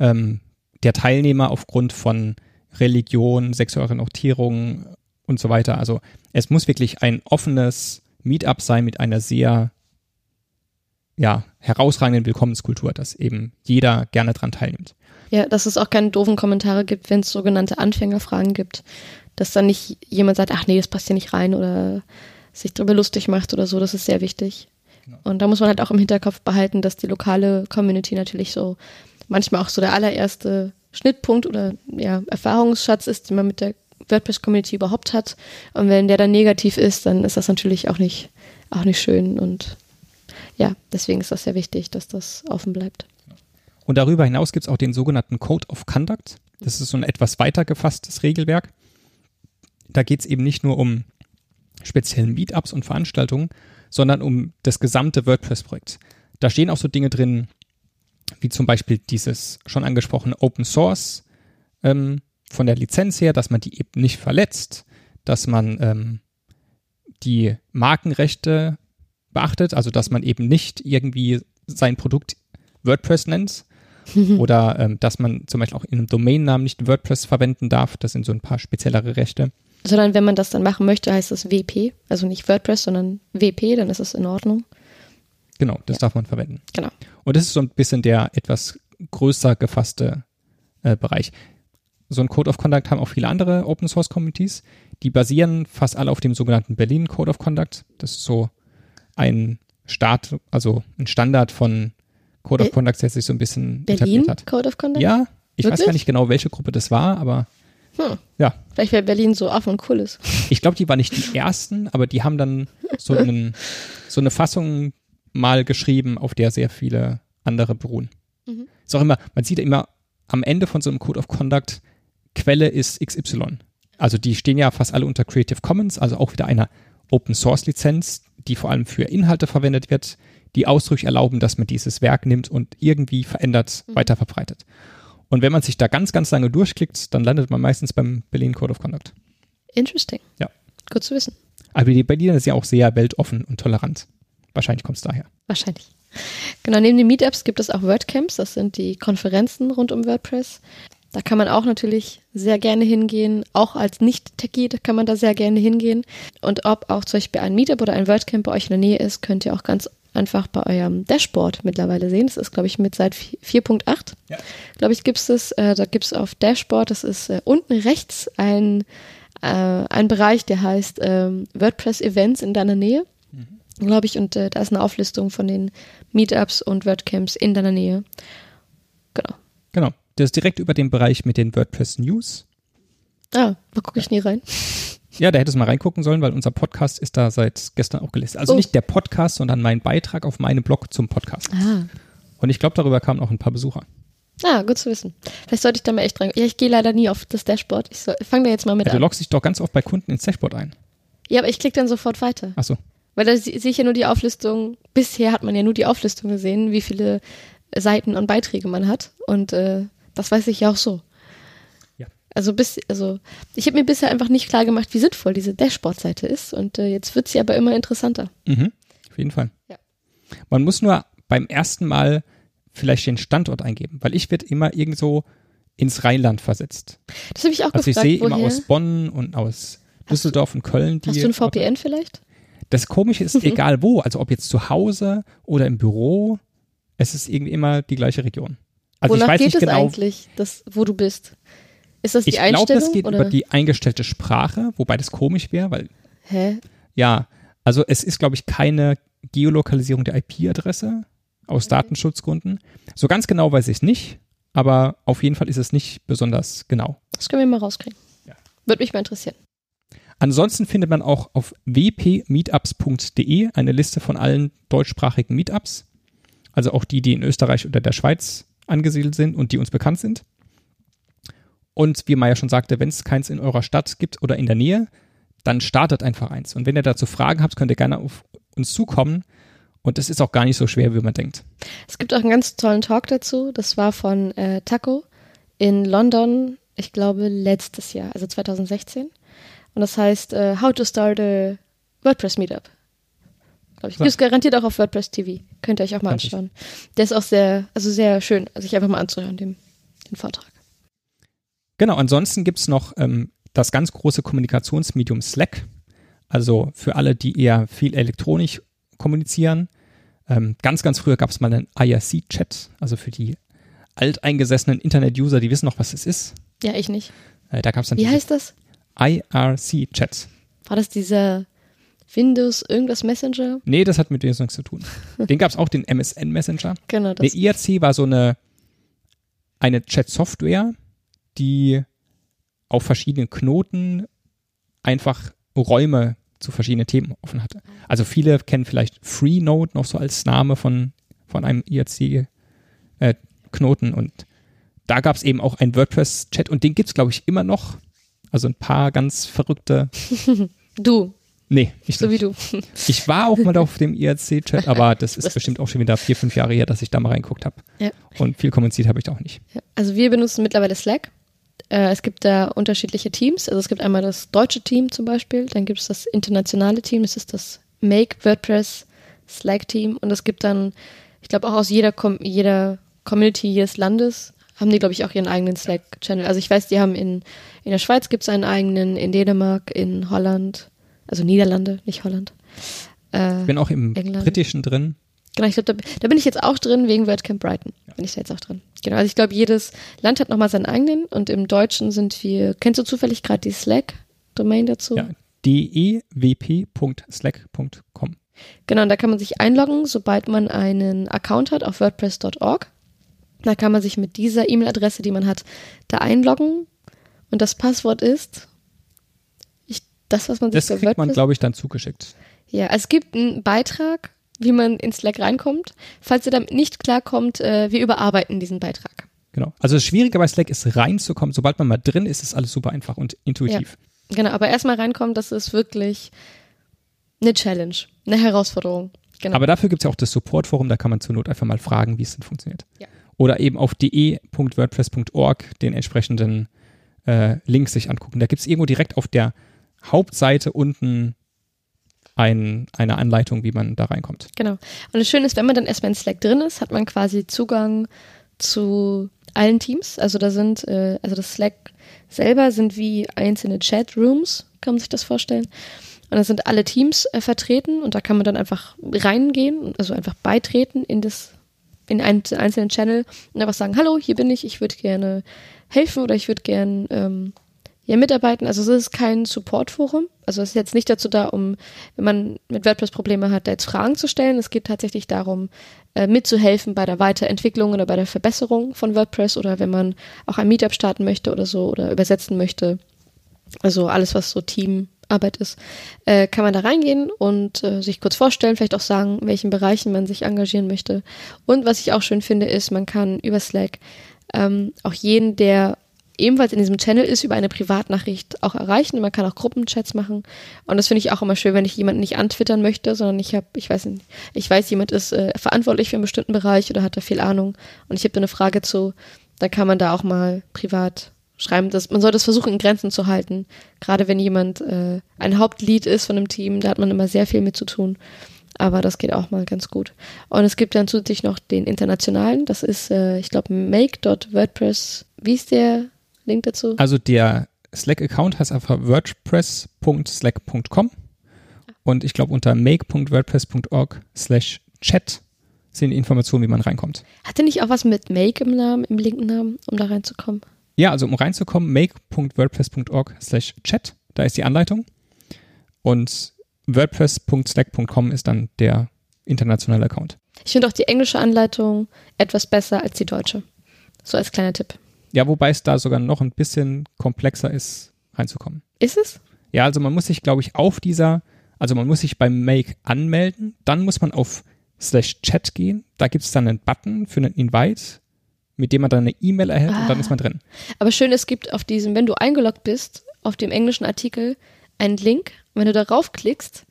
S2: ähm, der Teilnehmer aufgrund von Religion, sexueller Orientierung und so weiter. Also es muss wirklich ein offenes Meetup sein mit einer sehr ja, herausragenden Willkommenskultur, dass eben jeder gerne dran teilnimmt.
S1: Ja, dass es auch keine doofen Kommentare gibt, wenn es sogenannte Anfängerfragen gibt. Dass dann nicht jemand sagt, ach nee, das passt hier nicht rein oder sich darüber lustig macht oder so. Das ist sehr wichtig. Genau. Und da muss man halt auch im Hinterkopf behalten, dass die lokale Community natürlich so manchmal auch so der allererste Schnittpunkt oder ja, Erfahrungsschatz ist, den man mit der WordPress-Community überhaupt hat. Und wenn der dann negativ ist, dann ist das natürlich auch nicht, auch nicht schön. Und ja, deswegen ist das sehr wichtig, dass das offen bleibt.
S2: Und darüber hinaus gibt es auch den sogenannten Code of Conduct. Das ist so ein etwas weiter gefasstes Regelwerk. Da geht es eben nicht nur um speziellen Meetups und Veranstaltungen, sondern um das gesamte WordPress-Projekt. Da stehen auch so Dinge drin, wie zum Beispiel dieses schon angesprochene Open Source ähm, von der Lizenz her, dass man die eben nicht verletzt, dass man ähm, die Markenrechte beachtet, also dass man eben nicht irgendwie sein Produkt WordPress nennt oder ähm, dass man zum Beispiel auch in einem Domainnamen nicht WordPress verwenden darf. Das sind so ein paar speziellere Rechte.
S1: Sondern wenn man das dann machen möchte, heißt das WP, also nicht WordPress, sondern WP, dann ist es in Ordnung.
S2: Genau, das ja. darf man verwenden.
S1: Genau.
S2: Und das ist so ein bisschen der etwas größer gefasste äh, Bereich. So ein Code of Conduct haben auch viele andere Open Source Communities. Die basieren fast alle auf dem sogenannten Berlin Code of Conduct. Das ist so ein Start, also ein Standard von Code of Conduct, der sich so ein bisschen
S1: Berlin etabliert hat. Code of Conduct?
S2: Ja, ich Wirklich? weiß gar nicht genau, welche Gruppe das war, aber hm. ja.
S1: Vielleicht wäre Berlin so offen und cool ist.
S2: Ich glaube, die waren nicht die ersten, aber die haben dann so, einen, so eine Fassung mal geschrieben, auf der sehr viele andere beruhen. Mhm. Ist auch immer, man sieht immer am Ende von so einem Code of Conduct, Quelle ist XY. Also die stehen ja fast alle unter Creative Commons, also auch wieder einer Open Source Lizenz, die vor allem für Inhalte verwendet wird, die ausdrücklich erlauben, dass man dieses Werk nimmt und irgendwie verändert mhm. weiterverbreitet. Und wenn man sich da ganz, ganz lange durchklickt, dann landet man meistens beim Berlin Code of Conduct.
S1: Interesting.
S2: Ja.
S1: Gut zu wissen.
S2: Aber die Berliner sind ja auch sehr weltoffen und tolerant. Wahrscheinlich kommt es daher.
S1: Wahrscheinlich. Genau, neben den Meetups gibt es auch WordCamps, das sind die Konferenzen rund um WordPress. Da kann man auch natürlich sehr gerne hingehen. Auch als Nicht-Techie kann man da sehr gerne hingehen. Und ob auch zum Beispiel ein Meetup oder ein WordCamp bei euch in der Nähe ist, könnt ihr auch ganz einfach bei eurem Dashboard mittlerweile sehen. Das ist, glaube ich, mit seit 4.8. Ja. Glaube ich, gibt es das. Äh, da gibt es auf Dashboard, das ist äh, unten rechts ein, äh, ein Bereich, der heißt ähm, WordPress-Events in deiner Nähe glaube ich, und äh, da ist eine Auflistung von den Meetups und WordCamps in deiner Nähe. Genau.
S2: Genau. Das ist direkt über den Bereich mit den WordPress News.
S1: Ah, da gucke ich nie rein.
S2: Ja, da hättest du mal reingucken sollen, weil unser Podcast ist da seit gestern auch gelistet. Also oh. nicht der Podcast, sondern mein Beitrag auf meinem Blog zum Podcast. Ah. Und ich glaube, darüber kamen auch ein paar Besucher.
S1: Ah, gut zu wissen. Vielleicht sollte ich da mal echt rein. Ja, ich gehe leider nie auf das Dashboard. Ich fange da jetzt mal mit ja,
S2: an. Du loggst dich doch ganz oft bei Kunden ins Dashboard ein.
S1: Ja, aber ich klicke dann sofort weiter.
S2: Ach so.
S1: Weil da sehe ich ja nur die Auflistung, bisher hat man ja nur die Auflistung gesehen, wie viele Seiten und Beiträge man hat. Und äh, das weiß ich ja auch so. Ja. Also bis, also ich habe mir bisher einfach nicht klar gemacht, wie sinnvoll diese Dashboard-Seite ist. Und äh, jetzt wird sie aber immer interessanter.
S2: Mhm, auf jeden Fall. Ja. Man muss nur beim ersten Mal vielleicht den Standort eingeben, weil ich werde immer irgendwo ins Rheinland versetzt.
S1: Das habe ich auch
S2: also
S1: gefragt.
S2: Also ich sehe immer aus Bonn und aus Düsseldorf und Köln.
S1: Die hast du ein VPN vielleicht?
S2: Das Komische ist, egal wo, also ob jetzt zu Hause oder im Büro, es ist irgendwie immer die gleiche Region. Also
S1: Wonach
S2: ich weiß
S1: geht
S2: nicht
S1: es
S2: genau,
S1: eigentlich, das, wo du bist? Ist das die
S2: ich
S1: Einstellung? Ich glaube,
S2: das geht
S1: oder?
S2: über die eingestellte Sprache, wobei das komisch wäre, weil.
S1: Hä?
S2: Ja, also es ist, glaube ich, keine Geolokalisierung der IP-Adresse aus okay. Datenschutzgründen. So ganz genau weiß ich es nicht, aber auf jeden Fall ist es nicht besonders genau.
S1: Das können wir mal rauskriegen. Ja. Würde mich mal interessieren.
S2: Ansonsten findet man auch auf wpmeetups.de eine Liste von allen deutschsprachigen Meetups, also auch die, die in Österreich oder der Schweiz angesiedelt sind und die uns bekannt sind. Und wie Maya schon sagte, wenn es keins in eurer Stadt gibt oder in der Nähe, dann startet einfach eins. Und wenn ihr dazu Fragen habt, könnt ihr gerne auf uns zukommen. Und es ist auch gar nicht so schwer, wie man denkt.
S1: Es gibt auch einen ganz tollen Talk dazu. Das war von äh, Taco in London, ich glaube letztes Jahr, also 2016. Und das heißt uh, How to Start a WordPress Meetup. Glaube ich. Ja. Gibt garantiert auch auf WordPress TV. Könnt ihr euch auch mal Kann anschauen. Ich. Der ist auch sehr, also sehr schön, sich einfach mal anzuhören, den, den Vortrag.
S2: Genau, ansonsten gibt es noch ähm, das ganz große Kommunikationsmedium Slack. Also für alle, die eher viel elektronisch kommunizieren. Ähm, ganz, ganz früher gab es mal einen IRC-Chat, also für die alteingesessenen Internet-User, die wissen noch, was es ist.
S1: Ja, ich nicht.
S2: Äh, da gab's dann
S1: Wie heißt das?
S2: IRC-Chats.
S1: War das dieser Windows irgendwas Messenger.
S2: Nee, das hat mit Windows nichts zu tun. Den gab es auch, den MSN Messenger.
S1: Genau
S2: Der
S1: das.
S2: IRC war so eine, eine Chat-Software, die auf verschiedenen Knoten einfach Räume zu verschiedenen Themen offen hatte. Also viele kennen vielleicht Freenode noch so als Name von, von einem IRC-Knoten und da gab es eben auch einen WordPress-Chat und den gibt's glaube ich, immer noch. Also ein paar ganz verrückte.
S1: Du,
S2: Nee, ich
S1: so wie
S2: nicht.
S1: du.
S2: Ich war auch mal auf dem IRC-Chat, aber das ist bestimmt auch schon wieder vier, fünf Jahre her, dass ich da mal reinguckt habe.
S1: Ja.
S2: Und viel kommuniziert habe ich da auch nicht.
S1: Ja, Also wir benutzen mittlerweile Slack. Äh, es gibt da unterschiedliche Teams. Also es gibt einmal das deutsche Team zum Beispiel, dann gibt es das internationale Team, das ist das Make WordPress Slack Team und es gibt dann, ich glaube auch aus jeder, Com jeder Community jedes Landes haben die, glaube ich, auch ihren eigenen Slack-Channel. Also ich weiß, die haben in, in der Schweiz gibt es einen eigenen, in Dänemark, in Holland, also Niederlande, nicht Holland. Äh,
S2: Ich bin auch im
S1: England.
S2: britischen drin.
S1: Genau, ich glaube, da, da bin ich jetzt auch drin wegen WordCamp Brighton. Bin ich da jetzt auch drin. Genau, also ich glaube, jedes Land hat nochmal seinen eigenen und im Deutschen sind wir, kennst du zufällig gerade die Slack-Domain dazu?
S2: Ja. Dewp.slack.com.
S1: Genau, und da kann man sich einloggen, sobald man einen Account hat auf WordPress.org. Da kann man sich mit dieser E-Mail-Adresse, die man hat, da einloggen. Und das Passwort ist ich, das, was man sich
S2: Das kriegt man, glaube ich, dann zugeschickt.
S1: Ja, es gibt einen Beitrag, wie man in Slack reinkommt. Falls ihr damit nicht klarkommt, äh, wir überarbeiten diesen Beitrag.
S2: Genau. Also das Schwierige bei Slack ist reinzukommen. Sobald man mal drin ist, ist alles super einfach und intuitiv.
S1: Genau, aber erstmal reinkommen, das ist wirklich eine Challenge, eine Herausforderung. Genau.
S2: Aber dafür gibt es ja auch das Support-Forum, da kann man zur Not einfach mal fragen, wie es denn funktioniert.
S1: Ja.
S2: Oder eben auf de.wordpress.org den entsprechenden äh, Link sich angucken. Da gibt es irgendwo direkt auf der Hauptseite unten ein, eine Anleitung, wie man da reinkommt.
S1: genau. Und das Schöne ist, wenn man dann erstmal in Slack drin ist, hat man quasi Zugang zu allen Teams. Also da sind, äh, also das Slack selber sind wie einzelne Chatrooms, kann man sich das vorstellen. Und da sind alle Teams äh, vertreten und da kann man dann einfach reingehen, also einfach beitreten in das, in einen einzelnen Channel und einfach sagen, hallo, hier bin ich, ich würde gerne helfen oder ich würde gerne ähm, ja, mitarbeiten. Also es ist kein Support-Forum. Also es ist jetzt nicht dazu da, um, wenn man mit WordPress Probleme hat, da jetzt Fragen zu stellen. Es geht tatsächlich darum, äh, mitzuhelfen bei der Weiterentwicklung oder bei der Verbesserung von WordPress oder wenn man auch ein Meetup starten möchte oder so oder übersetzen möchte. Also alles, was so Teamarbeit ist, äh, kann man da reingehen und äh, sich kurz vorstellen, vielleicht auch sagen, in welchen Bereichen man sich engagieren möchte. Und was ich auch schön finde, ist, man kann über Slack ähm, auch jeden, der ebenfalls in diesem Channel ist, über eine Privatnachricht auch erreichen. Man kann auch Gruppenchats machen. Und das finde ich auch immer schön, wenn ich jemanden nicht antwittern möchte, sondern ich habe, ich weiß nicht, ich weiß, jemand ist äh, verantwortlich für einen bestimmten Bereich oder hat da viel Ahnung und ich habe da eine Frage zu, dann kann man da auch mal privat schreiben. Das, man soll das versuchen, in Grenzen zu halten. Gerade wenn jemand äh, ein Hauptlead ist von einem Team, da hat man immer sehr viel mit zu tun. Aber das geht auch mal ganz gut. Und es gibt dann zusätzlich noch den internationalen. Das ist, äh, ich glaube, make.wordpress. Wie ist der Link dazu?
S2: Also der Slack-Account heißt einfach wordpress.slack.com und ich glaube unter make.wordpress.org slash chat sind die Informationen, wie man reinkommt.
S1: Hat der nicht auch was mit Make im Namen, im linken Namen, um da reinzukommen?
S2: Ja, also um reinzukommen, make.wordpress.org slash chat, da ist die Anleitung. Und wordpress.slack.com ist dann der internationale Account.
S1: Ich finde auch die englische Anleitung etwas besser als die deutsche. So als kleiner Tipp.
S2: Ja, wobei es da sogar noch ein bisschen komplexer ist, reinzukommen.
S1: Ist es?
S2: Ja, also man muss sich, glaube ich, auf dieser, also man muss sich beim Make anmelden, dann muss man auf slash chat gehen, da gibt es dann einen Button für einen Invite, mit dem man dann eine E-Mail erhält und dann
S1: Ah.
S2: ist man drin.
S1: Aber schön, es gibt auf diesem, wenn du eingeloggt bist, auf dem englischen Artikel einen Link. Wenn du darauf klickst,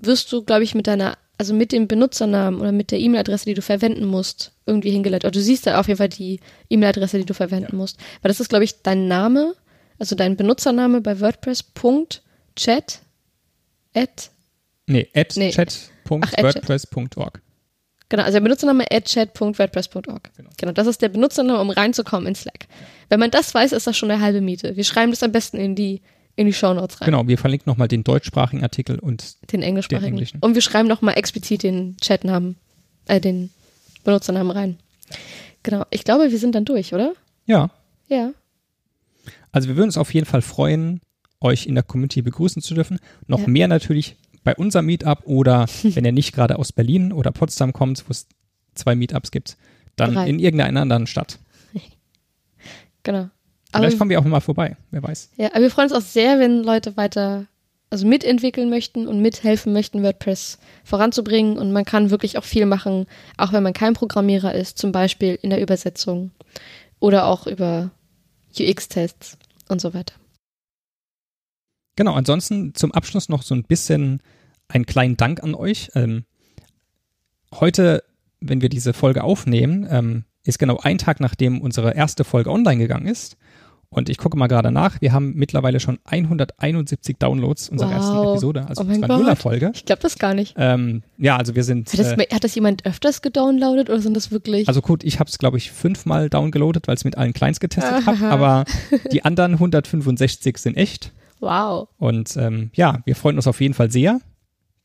S1: wirst du, glaube ich, mit deiner, also mit dem Benutzernamen oder mit der E-Mail-Adresse, die du verwenden musst, irgendwie hingeleitet. Oder du siehst da auf jeden Fall die E-Mail-Adresse, die du verwenden musst. Weil das ist, glaube ich, dein Name, also dein Benutzername bei WordPress.chat at,
S2: Nee, at
S1: Nee.
S2: chat.wordpress.org.
S1: genau, also der Benutzername at chat.wordpress.org.
S2: Genau.
S1: Genau, das ist der Benutzername, um reinzukommen in Slack. Wenn man das weiß, ist das schon eine halbe Miete. Wir schreiben das am besten in die, in die Shownotes rein.
S2: Genau, wir verlinken nochmal den deutschsprachigen Artikel und
S1: Den englischsprachigen.
S2: Den englischen.
S1: Und wir schreiben nochmal explizit den Chatnamen, äh, den Benutzernamen rein. Genau. Ich glaube, wir sind dann durch, oder?
S2: ja,
S1: Ja.
S2: also wir würden uns auf jeden Fall freuen, euch in der Community begrüßen zu dürfen. Noch
S1: Ja.
S2: mehr natürlich bei unserem Meetup oder wenn ihr nicht gerade aus Berlin oder Potsdam kommt, wo es zwei Meetups gibt, dann
S1: Drei.
S2: in irgendeiner anderen Stadt.
S1: Genau. Aber,
S2: Vielleicht kommen wir auch mal vorbei, wer weiß.
S1: ja, aber wir freuen uns auch sehr, wenn Leute weiter, also mitentwickeln möchten und mithelfen möchten, WordPress voranzubringen. Und man kann wirklich auch viel machen, auch wenn man kein Programmierer ist, zum Beispiel in der Übersetzung oder auch über UX-Tests und so weiter.
S2: Genau, ansonsten zum Abschluss noch so ein bisschen einen kleinen Dank an euch. Ähm, heute, wenn wir diese Folge aufnehmen, ähm, ist genau ein Tag, nachdem unsere erste Folge online gegangen ist. Und ich gucke mal gerade nach. Wir haben mittlerweile schon 171 Downloads unserer
S1: Wow.
S2: ersten Episode, also
S1: Oh mein
S2: unserer
S1: Gott.
S2: Nuller-Folge.
S1: Ich glaube das gar nicht.
S2: Ähm, ja, also wir sind.
S1: Hat das,
S2: Äh,
S1: hat das jemand öfters gedownloadet oder sind das wirklich?
S2: also gut, ich habe es, glaube ich, fünfmal downgeloadet, weil es mit allen Clients getestet habe. Aber die anderen 165 sind echt.
S1: Wow.
S2: Und ähm, ja, wir freuen uns auf jeden Fall sehr,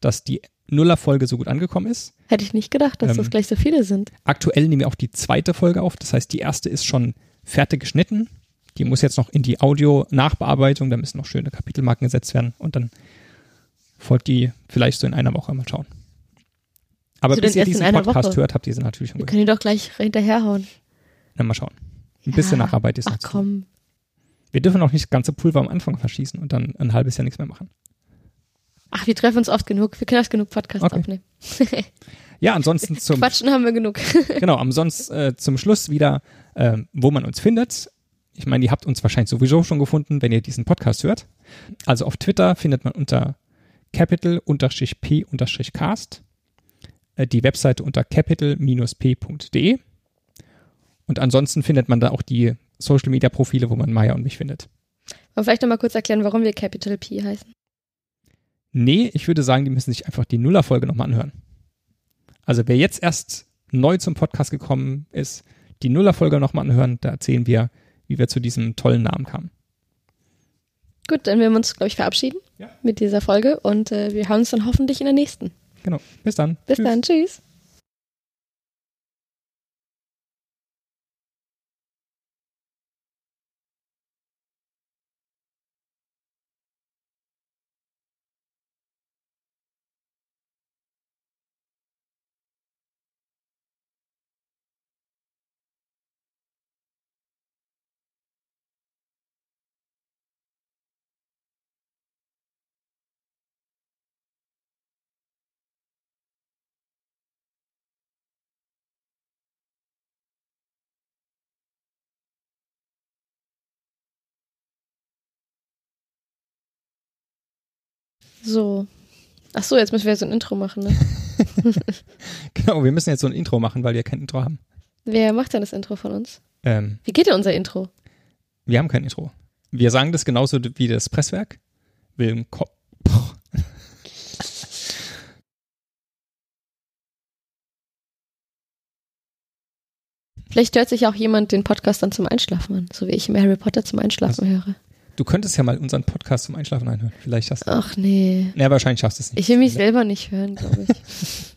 S2: dass die Nuller-Folge so gut angekommen ist.
S1: Hätte ich nicht gedacht, dass
S2: Ähm,
S1: das gleich so viele sind.
S2: Aktuell nehmen wir auch die zweite Folge auf. Das heißt, die erste ist schon fertig geschnitten. Die muss jetzt noch in die Audio-Nachbearbeitung. Da müssen noch schöne Kapitelmarken gesetzt werden. Und dann folgt die vielleicht so in einer Woche. Mal schauen. Aber
S1: Also
S2: bis
S1: dann
S2: ihr diesen Podcast
S1: Woche.
S2: hört, habt ihr sie natürlich schon
S1: Wir
S2: gehört.
S1: können die doch gleich hinterherhauen.
S2: Na, mal schauen. Ein bisschen
S1: Ja.
S2: Nacharbeit ist
S1: Ach
S2: noch zu.
S1: komm.
S2: Wir dürfen auch nicht das ganze Pulver am Anfang verschießen und dann ein halbes Jahr nichts mehr machen.
S1: Ach, wir treffen uns oft genug. Wir können erst genug Podcasts
S2: Okay.
S1: aufnehmen.
S2: Ja, ansonsten zum,
S1: Quatschen haben wir genug.
S2: genau, ansonsten äh, zum Schluss wieder, ähm, wo man uns findet. Ich meine, ihr habt uns wahrscheinlich sowieso schon gefunden, wenn ihr diesen Podcast hört. Also auf Twitter findet man unter capital-p-cast äh, die Webseite unter capital-p.de und ansonsten findet man da auch die Social Media Profile, wo man Maya und mich findet.
S1: Und vielleicht nochmal kurz erklären, warum wir Capital P heißen.
S2: Nee, ich würde sagen, die müssen sich einfach die Nuller-Folge nochmal anhören. Also wer jetzt erst neu zum Podcast gekommen ist, die Nuller-Folge nochmal anhören, da erzählen wir, wie wir zu diesem tollen Namen kamen.
S1: Gut, dann werden wir uns, glaube ich, verabschieden
S2: Ja.
S1: mit dieser Folge und äh, wir hören uns dann hoffentlich in der nächsten.
S2: Genau. Bis dann.
S1: Bis
S2: Tschüss.
S1: dann, tschüss. So. Ach so, jetzt müssen wir so ein Intro machen, ne?
S2: Genau, wir müssen jetzt so ein Intro machen, weil wir kein Intro haben.
S1: Wer macht denn das Intro von uns?
S2: Ähm,
S1: Wie geht denn unser Intro?
S2: wir haben kein Intro. Wir sagen das genauso wie das Presswerk. Willem Ko Boah.
S1: Vielleicht hört sich auch jemand den Podcast dann zum Einschlafen an, so wie ich mir Harry Potter zum Einschlafen höre.
S2: Du könntest ja mal unseren Podcast zum Einschlafen einhören. Vielleicht hast du.
S1: Ach nee.
S2: Ja, wahrscheinlich schaffst du es nicht.
S1: Ich will mich selber nicht hören, glaube ich.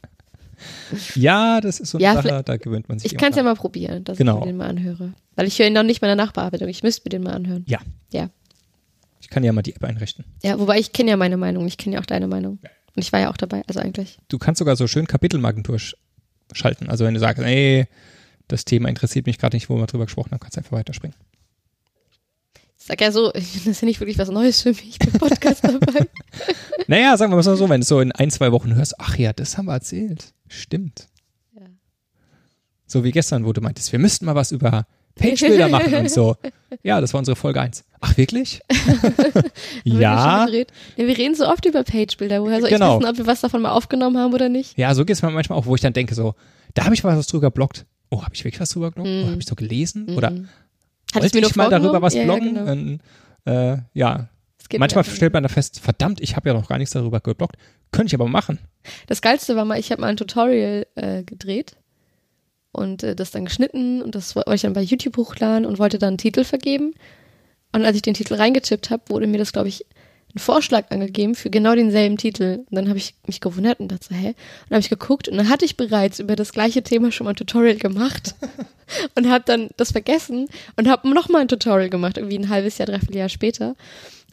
S2: Ja, das ist so eine
S1: Ja,
S2: Sache, da gewöhnt man sich.
S1: Ich kann es ja mal probieren, dass
S2: Genau.
S1: ich mir den mal anhöre. Weil ich höre ihn noch nicht mal in der Nachbearbeitung. Ich müsste mir den mal anhören.
S2: an. Ich kann ja mal die App einrichten.
S1: Ja, wobei ich kenne ja meine Meinung. Ich kenne ja auch deine Meinung. Und ich war ja auch dabei, also eigentlich.
S2: Du kannst sogar so schön Kapitelmarken durchschalten. Also wenn du sagst, ey, das Thema interessiert mich gerade nicht, wo wir drüber gesprochen haben, kannst du einfach weiterspringen.
S1: Sag ja so, das ist ja nicht wirklich was Neues für mich. Ich bin Podcast dabei.
S2: Naja, sagen wir mal so, wenn du so in ein, zwei Wochen hörst, ach ja, das haben wir erzählt. Stimmt.
S1: Ja.
S2: So wie gestern, wo du meintest, wir müssten mal was über Page-Bilder machen und so. Ja, das war unsere Folge 1. Ach, wirklich?
S1: Wir
S2: ja.
S1: gedreht? Nee, wir reden so oft über Pagebilder. Woher soll
S2: Genau.
S1: ich wissen, ob wir was davon mal aufgenommen haben oder nicht?
S2: Ja, so geht es mir manchmal auch, wo ich dann denke, so, da habe ich mal was drüber geblockt. Oh, habe ich wirklich was drüber geblockt?
S1: Mhm.
S2: Oder habe ich so gelesen? Oder
S1: Mhm. Hattest
S2: wollte ich mal darüber was
S1: ja,
S2: bloggen?
S1: Ja, genau.
S2: Äh, ja, manchmal stellt man da fest, verdammt, ich habe ja noch gar nichts darüber geblockt. Könnte ich aber machen.
S1: Das Geilste war mal, ich habe mal ein Tutorial äh, gedreht und äh, das dann geschnitten und das wollte ich dann bei YouTube hochladen und wollte dann einen Titel vergeben. Und als ich den Titel reingetippt habe, wurde mir das, glaube ich, ein Vorschlag angegeben für genau denselben Titel. Und dann habe ich mich gewundert und dachte so, hä? Und dann habe ich geguckt und dann hatte ich bereits über das gleiche Thema schon mal ein Tutorial gemacht und habe dann das vergessen und habe nochmal ein Tutorial gemacht, irgendwie ein halbes Jahr, dreiviertel Jahr später.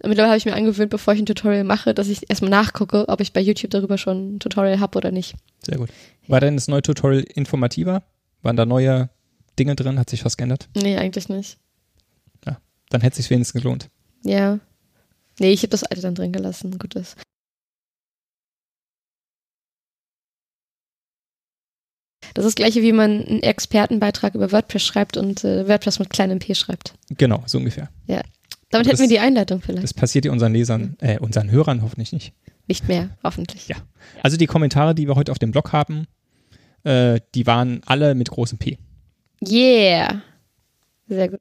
S1: Und mittlerweile habe ich mir angewöhnt, bevor ich ein Tutorial mache, dass ich erstmal nachgucke, ob ich bei YouTube darüber schon ein Tutorial habe oder nicht.
S2: Sehr gut. War denn das neue Tutorial informativer? Waren da neue Dinge drin? Hat sich was geändert?
S1: Nee, eigentlich nicht.
S2: Ja, dann hätte es sich wenigstens gelohnt.
S1: Ja. Nee, ich habe das alte dann drin gelassen. Gut ist. Das ist das gleiche, wie man einen Expertenbeitrag über WordPress schreibt und äh, WordPress mit kleinem P schreibt.
S2: Genau, so ungefähr.
S1: Ja. Damit
S2: Das-
S1: hätten wir die Einleitung vielleicht.
S2: Das passiert ja unseren Lesern, äh, unseren Hörern hoffentlich nicht.
S1: Nicht mehr, hoffentlich.
S2: Ja. Also die Kommentare, die wir heute auf dem Blog haben, äh, die waren alle mit großem P.
S1: Yeah. Sehr gut.